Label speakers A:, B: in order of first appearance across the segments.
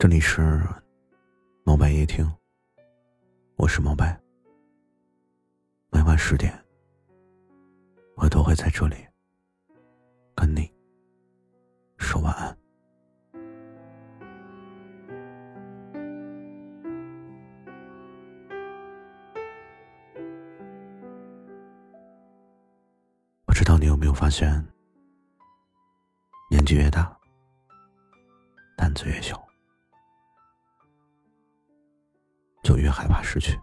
A: 这里是毛白夜听，我是毛白。每晚十点，我都会在这里跟你说晚安。不知道你有没有发现，年纪越大，胆子越小。就越害怕失去。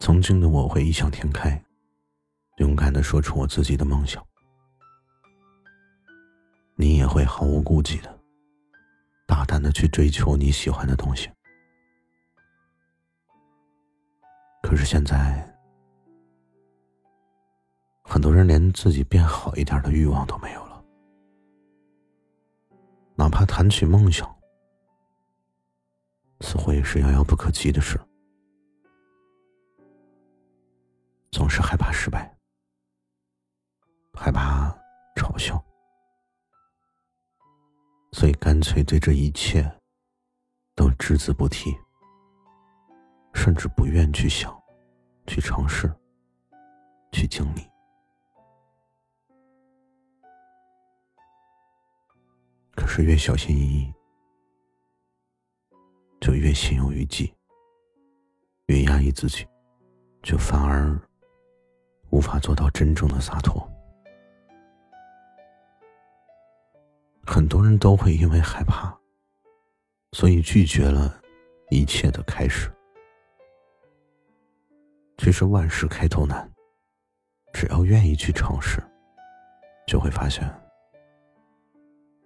A: 曾经的我会异想天开，勇敢的说出我自己的梦想。你也会毫无顾忌的，大胆的去追求你喜欢的东西。可是现在，很多人连自己变好一点的欲望都没有了，哪怕谈起梦想。似乎也是遥遥不可及的事，总是害怕失败，害怕嘲笑，所以干脆对这一切都只字不提，甚至不愿去想、去尝试、去经历。可是越小心翼翼。就越心有余悸，越压抑自己，就反而无法做到真正的洒脱。很多人都会因为害怕，所以拒绝了一切的开始。其实万事开头难，只要愿意去尝试，就会发现，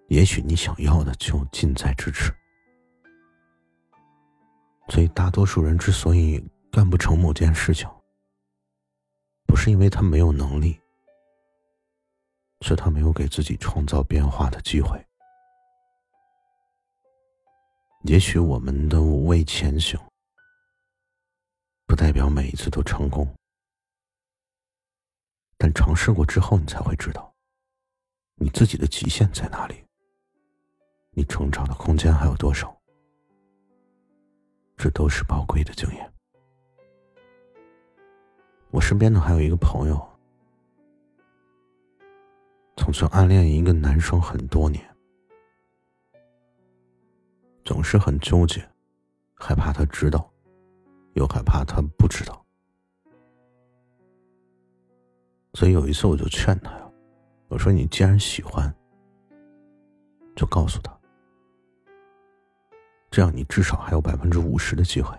A: 也许你想要的就近在咫尺。所以，大多数人之所以干不成某件事情，不是因为他没有能力，是他没有给自己创造变化的机会。也许我们的无畏前行，不代表每一次都成功，但尝试过之后，你才会知道，你自己的极限在哪里，你成长的空间还有多少。这都是宝贵的经验。我身边呢还有一个朋友，从前暗恋一个男生很多年，总是很纠结，害怕他知道，又害怕他不知道。所以有一次我就劝他呀，我说：“你既然喜欢，就告诉他。”这样你至少还有百分之五十的机会，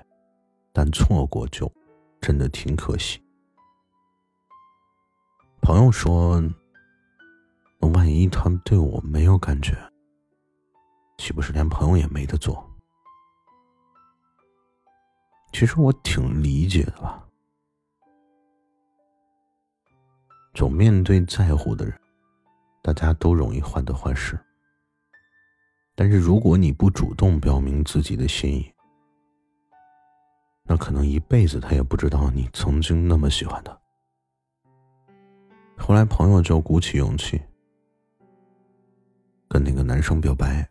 A: 但错过就真的挺可惜。朋友说：“万一他对我没有感觉，岂不是连朋友也没得做？”其实我挺理解的吧。总面对在乎的人，大家都容易患得患失。但是如果你不主动表明自己的心意，那可能一辈子他也不知道你曾经那么喜欢他。后来朋友就鼓起勇气跟那个男生表白，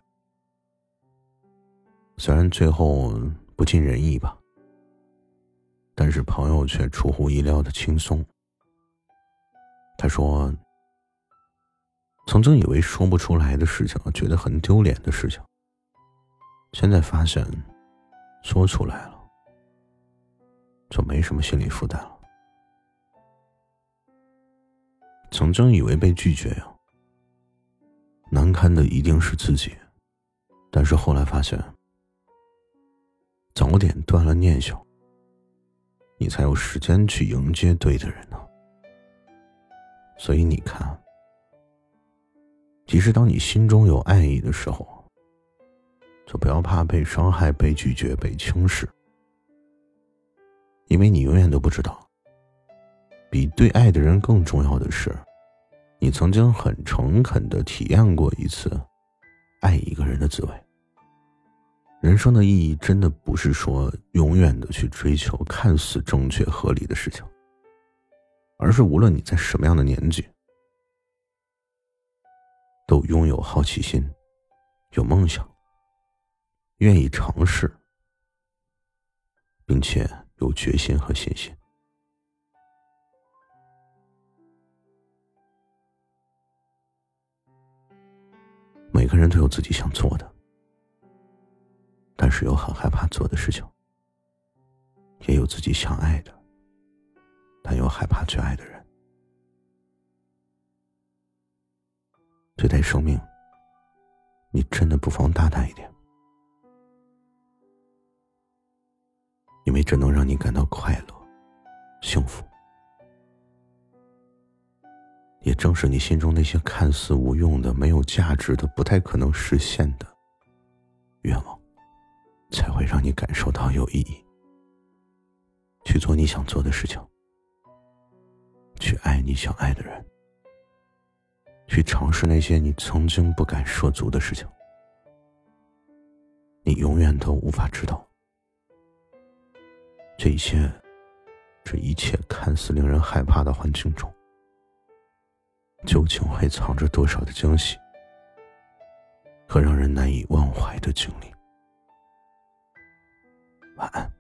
A: 虽然最后不尽人意吧，但是朋友却出乎意料的轻松。他说。曾经以为说不出来的事情，觉得很丢脸的事情，现在发现说出来了就没什么心理负担了。曾经以为被拒绝呀，难堪的一定是自己，但是后来发现，早点断了念想，你才有时间去迎接对的人呢。所以你看。即使当你心中有爱意的时候，就不要怕被伤害、被拒绝、被轻视，因为你永远都不知道，比对爱的人更重要的是，你曾经很诚恳的体验过一次爱一个人的滋味。人生的意义真的不是说永远的去追求看似正确合理的事情，而是无论你在什么样的年纪。都拥有好奇心，有梦想，愿意尝试，并且有决心和信心。每个人都有自己想做的，但是又很害怕做的事情；也有自己想爱的，但又害怕去爱的人。对待生命，你真的不妨大胆一点，因为这能让你感到快乐、幸福。也正是你心中那些看似无用的、没有价值的、不太可能实现的愿望，才会让你感受到有意义。去做你想做的事情，去爱你想爱的人，去尝试那些你曾经不敢涉足的事情。你永远都无法知道，这一切，这一切看似令人害怕的环境中。究竟会藏着多少的惊喜和让人难以忘怀的经历？晚安。